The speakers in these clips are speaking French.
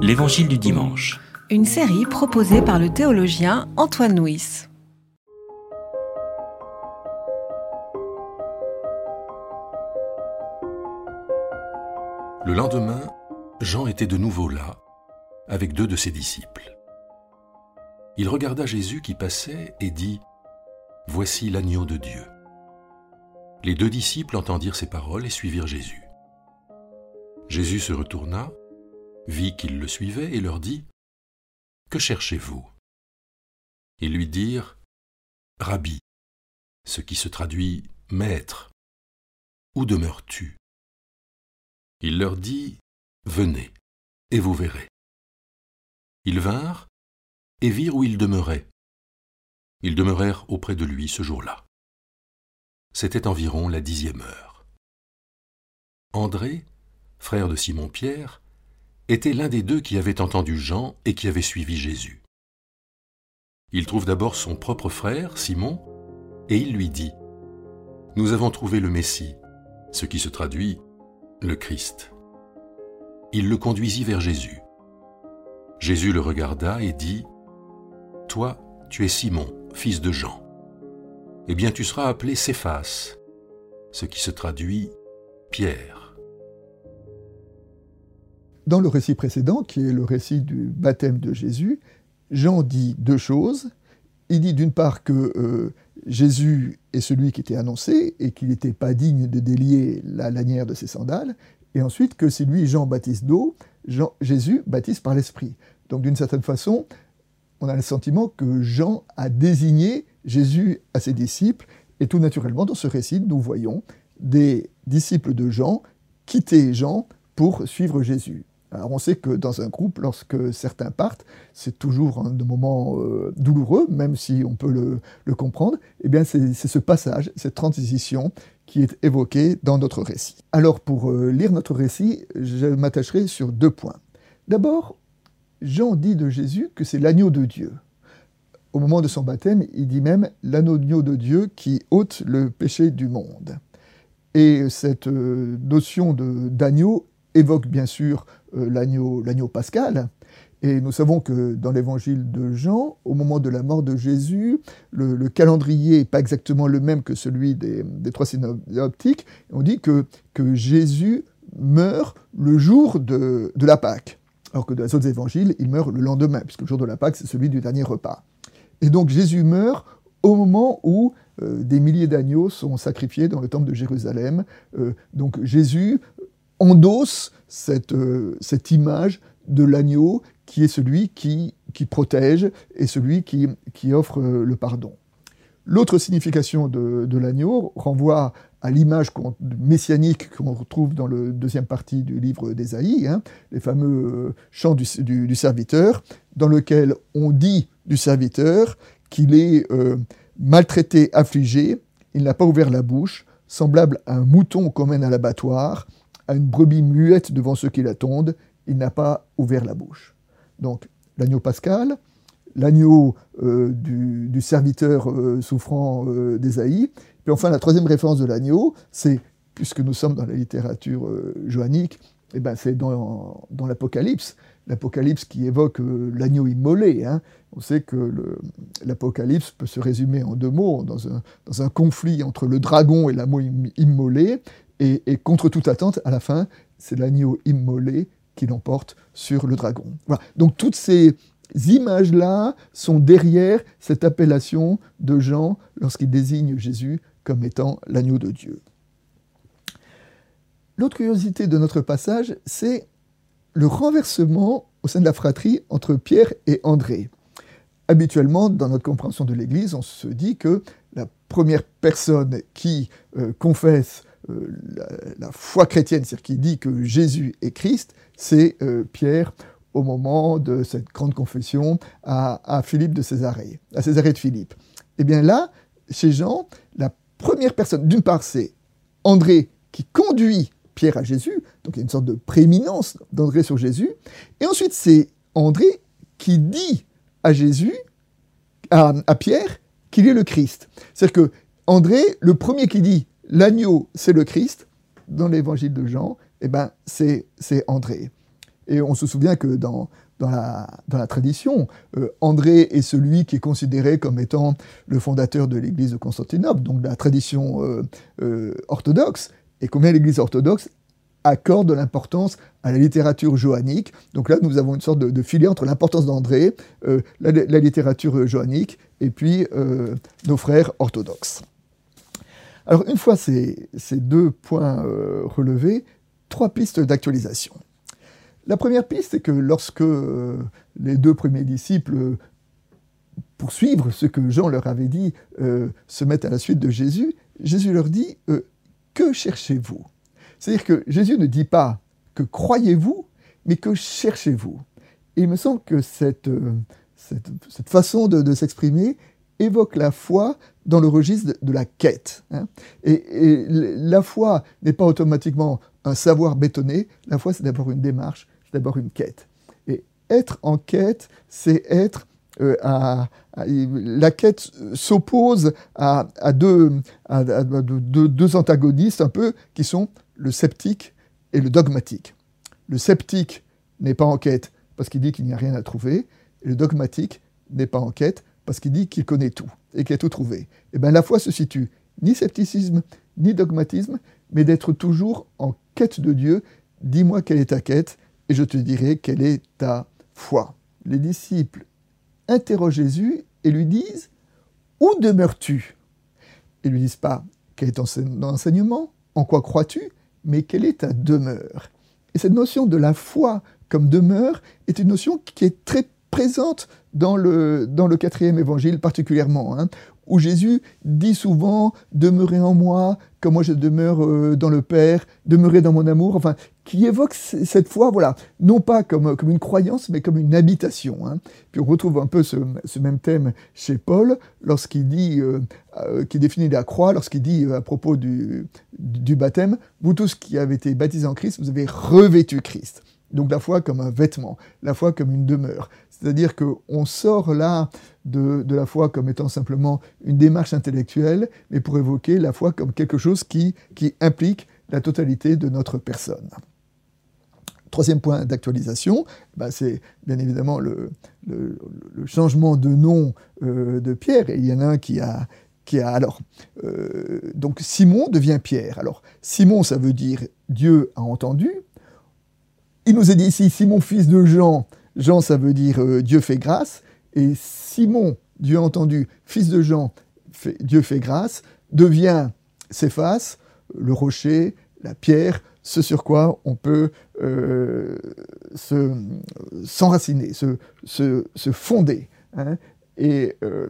L'Évangile du dimanche. Une série proposée par le théologien Antoine Nuis. Le lendemain, Jean était de nouveau là, avec deux de ses disciples. Il regarda Jésus qui passait et dit, Voici l'agneau de Dieu. Les deux disciples entendirent ces paroles et suivirent Jésus. Jésus se retourna, vit qu'ils le suivaient et leur dit, Que cherchez-vous? Ils lui dirent, Rabbi, ce qui se traduit Maître. Où demeures-tu? Il leur dit, Venez, et vous verrez. Ils vinrent et virent où il demeurait. Ils demeurèrent auprès de lui ce jour-là. C'était environ la dixième heure. André, frère de Simon-Pierre, était l'un des deux qui avaient entendu Jean et qui avait suivi Jésus. Il trouve d'abord son propre frère, Simon, et il lui dit, Nous avons trouvé le Messie, ce qui se traduit le Christ. Il le conduisit vers Jésus. Jésus le regarda et dit, Toi, tu es Simon, fils de Jean. Eh bien tu seras appelé Céphas, ce qui se traduit Pierre. Dans le récit précédent, qui est le récit du baptême de Jésus, Jean dit deux choses. Il dit d'une part que euh, Jésus est celui qui était annoncé et qu'il n'était pas digne de délier la lanière de ses sandales, et ensuite que c'est lui, Jean baptiste d'eau, Jésus baptise par l'Esprit. Donc d'une certaine façon, on a le sentiment que Jean a désigné Jésus à ses disciples, et tout naturellement, dans ce récit, nous voyons des disciples de Jean quitter Jean pour suivre Jésus. Alors on sait que dans un groupe, lorsque certains partent, c'est toujours un moment euh, douloureux, même si on peut le, comprendre. Eh bien, c'est ce passage, cette transition qui est évoquée dans notre récit. Alors, pour euh, lire notre récit, je m'attacherai sur deux points. D'abord, Jean dit de Jésus que c'est l'agneau de Dieu. Au moment de son baptême, il dit même l'agneau de Dieu qui ôte le péché du monde. Et cette euh, notion d'agneau évoque bien sûr euh, l'agneau pascal. Et nous savons que dans l'évangile de Jean, au moment de la mort de Jésus, le, calendrier n'est pas exactement le même que celui des, trois synoptiques. On dit que, que Jésus meurt le jour de, de la Pâque. Alors que dans les autres évangiles, il meurt le lendemain, puisque le jour de la Pâque, c'est celui du dernier repas. Et donc Jésus meurt au moment où euh, des milliers d'agneaux sont sacrifiés dans le temple de Jérusalem. Euh, donc Jésus endosse cette, euh, cette image de l'agneau qui est celui qui, qui protège et celui qui, qui offre le pardon. L'autre signification de, l'agneau renvoie à l'image messianique qu'on retrouve dans le deuxième partie du livre d'Ésaïe, hein, les fameux chants du, du, serviteur, dans lequel on dit du serviteur qu'il est euh, maltraité, affligé, il n'a pas ouvert la bouche, semblable à un mouton qu'on mène à l'abattoir, à une brebis muette devant ceux qui l'attendent, il n'a pas ouvert la bouche. Donc l'agneau pascal, l'agneau euh, du, serviteur euh, souffrant d'Ésaïe, puis enfin la troisième référence de l'agneau, c'est, puisque nous sommes dans la littérature joannique, eh ben, c'est dans, l'Apocalypse l'Apocalypse qui évoque euh, l'agneau immolé. Hein. On sait que l'Apocalypse peut se résumer en deux mots, dans un, dans un conflit entre le dragon et l'agneau immolé, et, contre toute attente, à la fin, c'est l'agneau immolé qui l'emporte sur le dragon. Donc toutes ces images-là sont derrière cette appellation de Jean lorsqu'il désigne Jésus comme étant l'agneau de Dieu. L'autre curiosité de notre passage, c'est le renversement au sein de la fratrie entre Pierre et André. Habituellement, dans notre compréhension de l'Église, on se dit que la première personne qui euh, confesse euh, la, foi chrétienne, c'est-à-dire qui dit que Jésus est Christ, c'est euh, Pierre au moment de cette grande confession à, Philippe de Césarée, à Césarée de Philippe. Et eh bien là, chez Jean, la première personne, d'une part, c'est André qui conduit Pierre à Jésus, donc il y a une sorte de prééminence d'André sur Jésus. Et ensuite, c'est André qui dit à Jésus, à, Pierre, qu'il est le Christ. C'est-à-dire que André, le premier qui dit l'agneau, c'est le Christ, dans l'évangile de Jean, eh ben, c'est André. Et on se souvient que dans, dans, la, dans la tradition, euh, André est celui qui est considéré comme étant le fondateur de l'Église de Constantinople, donc de la tradition orthodoxe, et combien l'Église orthodoxe accorde de l'importance à la littérature johannique. Donc là, nous avons une sorte de, filet entre l'importance d'André, euh, la, la, littérature johannique, et puis euh, nos frères orthodoxes. Alors une fois ces, deux points euh, relevés, trois pistes d'actualisation. La première piste, c'est que lorsque euh, les deux premiers disciples, pour suivre ce que Jean leur avait dit, euh, se mettent à la suite de Jésus, Jésus leur dit Que cherchez-vous? C'est-à-dire que Jésus ne dit pas que croyez-vous, mais que cherchez-vous? Et il me semble que cette, euh, façon de s'exprimer évoque la foi dans le registre de, la quête. Hein. Et, la foi n'est pas automatiquement un savoir bétonné, la foi c'est d'abord une démarche, c'est d'abord une quête. Et être en quête, c'est être euh, à, la quête s'oppose à, à, deux, à, deux, deux antagonistes un peu qui sont le sceptique et le dogmatique. Le sceptique n'est pas en quête parce qu'il dit qu'il n'y a rien à trouver, et le dogmatique n'est pas en quête parce qu'il dit qu'il connaît tout et qu'il a tout trouvé. Eh bien la foi se situe ni scepticisme, ni dogmatisme, mais d'être toujours en quête de Dieu. Dis-moi quelle est ta quête, et je te dirai quelle est ta foi. Les disciples interrogent Jésus et lui disent Où demeures-tu? Ils lui disent pas quel est ton enseignement, en quoi crois-tu, mais quelle est ta demeure Et cette notion de la foi comme demeure est une notion qui est très présente dans le, dans le quatrième évangile particulièrement, hein, où Jésus dit souvent Demeurez en moi, comme moi je demeure euh, dans le Père, demeurez dans mon amour, enfin, qui évoque cette foi, voilà, non pas comme, comme une croyance, mais comme une habitation. Hein. Puis on retrouve un peu ce, ce même thème chez Paul, lorsqu'il dit, euh, euh, qui définit la croix, lorsqu'il dit euh, à propos du, du baptême Vous tous qui avez été baptisés en Christ, vous avez revêtu Christ. Donc la foi comme un vêtement, la foi comme une demeure. C'est-à-dire qu'on sort là de, la foi comme étant simplement une démarche intellectuelle, mais pour évoquer la foi comme quelque chose qui, implique la totalité de notre personne. Troisième point d'actualisation, bah c'est bien évidemment le, changement de nom euh, de Pierre. Il y en a un qui a, qui a alors euh, donc Simon devient Pierre. Alors Simon, ça veut dire Dieu a entendu. Il nous est dit ici Simon fils de Jean. Jean, ça veut dire euh, Dieu fait grâce. Et Simon, Dieu entendu, fils de Jean, Dieu fait grâce, devient Céphas, le rocher, la pierre, ce sur quoi on peut euh, s'enraciner, se, se, se, fonder. Hein. Et euh,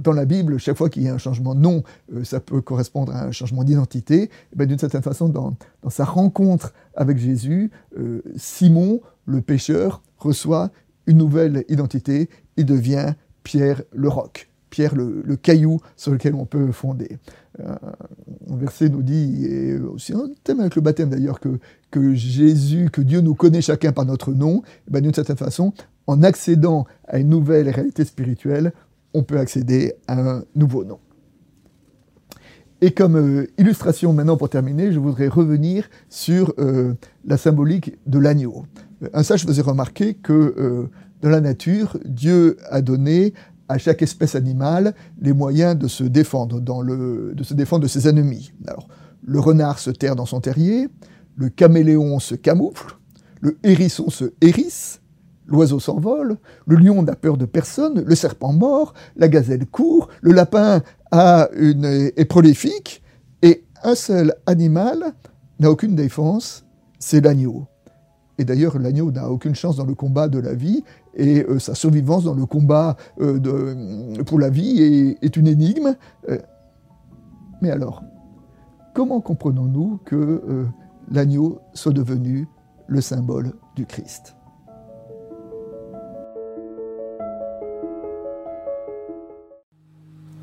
dans la Bible, chaque fois qu'il y a un changement de nom, euh, ça peut correspondre à un changement d'identité. Ben, D'une certaine façon, dans, sa rencontre avec Jésus, euh, Simon, le pécheur, reçoit une nouvelle identité. Il devient Pierre le roc. Pierre, le, caillou sur lequel on peut fonder. Euh, un verset nous dit, et aussi un thème avec le baptême d'ailleurs, que, que Jésus, que Dieu nous connaît chacun par notre nom, ben, d'une certaine façon, en accédant à une nouvelle réalité spirituelle, on peut accéder à un nouveau nom. Et comme euh, illustration maintenant pour terminer, je voudrais revenir sur euh, la symbolique de l'agneau. Un sage faisait remarquer que euh, dans la nature, Dieu a donné à chaque espèce animale les moyens de se défendre, dans le, de se défendre de ses ennemis. Alors, le renard se terre dans son terrier, le caméléon se camoufle, le hérisson se hérisse, L'oiseau s'envole, le lion n'a peur de personne, le serpent mord, la gazelle court, le lapin a une, est prolifique, et un seul animal n'a aucune défense, c'est l'agneau. Et d'ailleurs, l'agneau n'a aucune chance dans le combat de la vie, et euh, sa survivance dans le combat euh, pour la vie est, une énigme. Euh, mais alors, comment comprenons-nous que l'agneau soit devenu le symbole du Christ?